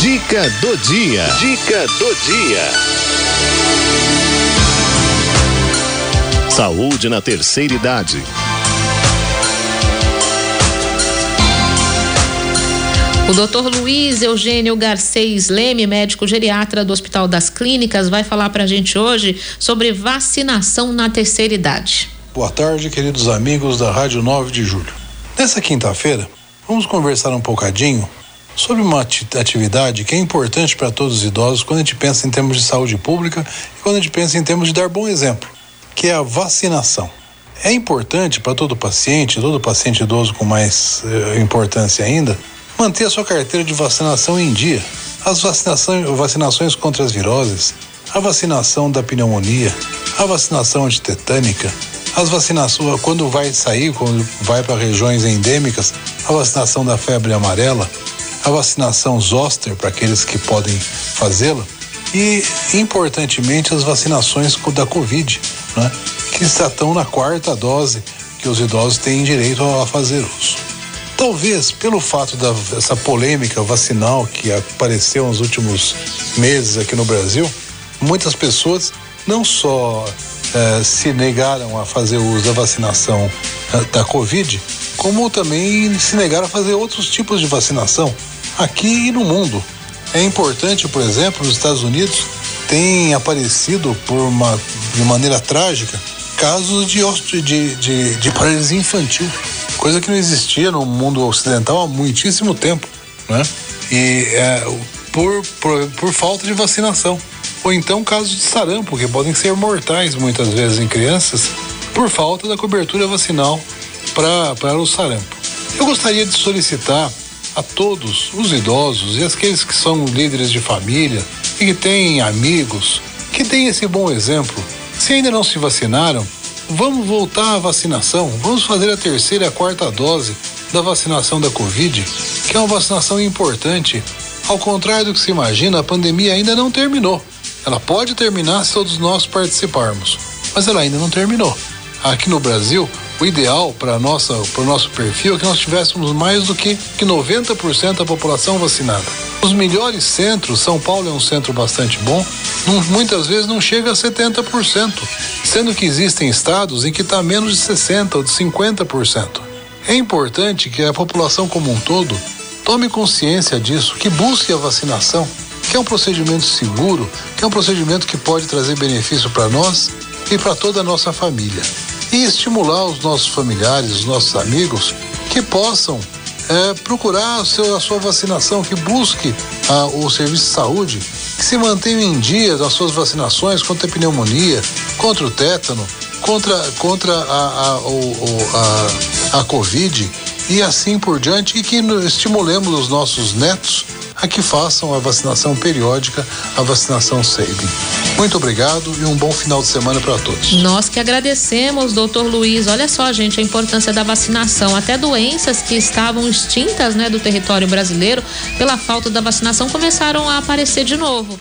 Dica do dia. Dica do dia. Saúde na terceira idade. O doutor Luiz Eugênio Garcês Leme, médico geriatra do Hospital das Clínicas, vai falar para a gente hoje sobre vacinação na terceira idade. Boa tarde, queridos amigos da Rádio 9 de Julho. Nessa quinta-feira, vamos conversar um bocadinho sobre uma atividade que é importante para todos os idosos quando a gente pensa em termos de saúde pública e quando a gente pensa em termos de dar bom exemplo, que é a vacinação. É importante para todo paciente, todo paciente idoso com mais eh, importância ainda, manter a sua carteira de vacinação em dia. As vacinações, vacinações contra as viroses, a vacinação da pneumonia, a vacinação antitetânica, as vacinações quando vai sair, quando vai para regiões endêmicas, a vacinação da febre amarela, a vacinação zoster para aqueles que podem fazê-la e importantemente as vacinações da Covid, né, que estão na quarta dose que os idosos têm direito a fazer uso. Talvez pelo fato dessa polêmica vacinal que apareceu nos últimos meses aqui no Brasil, muitas pessoas não só eh, se negaram a fazer uso da vacinação eh, da Covid, como também se negaram a fazer outros tipos de vacinação aqui e no mundo. É importante, por exemplo, nos Estados Unidos tem aparecido por uma, de maneira trágica casos de, de, de, de paralisia infantil coisa que não existia no mundo ocidental há muitíssimo tempo, né? E é, por, por, por falta de vacinação. Ou então casos de sarampo, que podem ser mortais muitas vezes em crianças, por falta da cobertura vacinal para o sarampo. Eu gostaria de solicitar a todos os idosos e aqueles que são líderes de família e que têm amigos, que têm esse bom exemplo. Se ainda não se vacinaram, Vamos voltar à vacinação, vamos fazer a terceira e a quarta dose da vacinação da Covid, que é uma vacinação importante. Ao contrário do que se imagina, a pandemia ainda não terminou. Ela pode terminar se todos nós participarmos, mas ela ainda não terminou. Aqui no Brasil, o ideal para o nosso perfil é que nós tivéssemos mais do que, que 90% da população vacinada. Os melhores centros, São Paulo é um centro bastante bom, não, muitas vezes não chega a 70%, sendo que existem estados em que está menos de 60% ou de 50%. É importante que a população como um todo tome consciência disso, que busque a vacinação, que é um procedimento seguro, que é um procedimento que pode trazer benefício para nós e para toda a nossa família. E estimular os nossos familiares, os nossos amigos, que possam é, procurar seu, a sua vacinação, que busque a, o serviço de saúde, que se mantenha em dia das suas vacinações contra a pneumonia, contra o tétano, contra, contra a, a, a, a Covid e assim por diante, e que estimulemos os nossos netos a que façam a vacinação periódica, a vacinação SABE. Muito obrigado e um bom final de semana para todos. Nós que agradecemos, doutor Luiz. Olha só, gente, a importância da vacinação. Até doenças que estavam extintas né, do território brasileiro, pela falta da vacinação, começaram a aparecer de novo.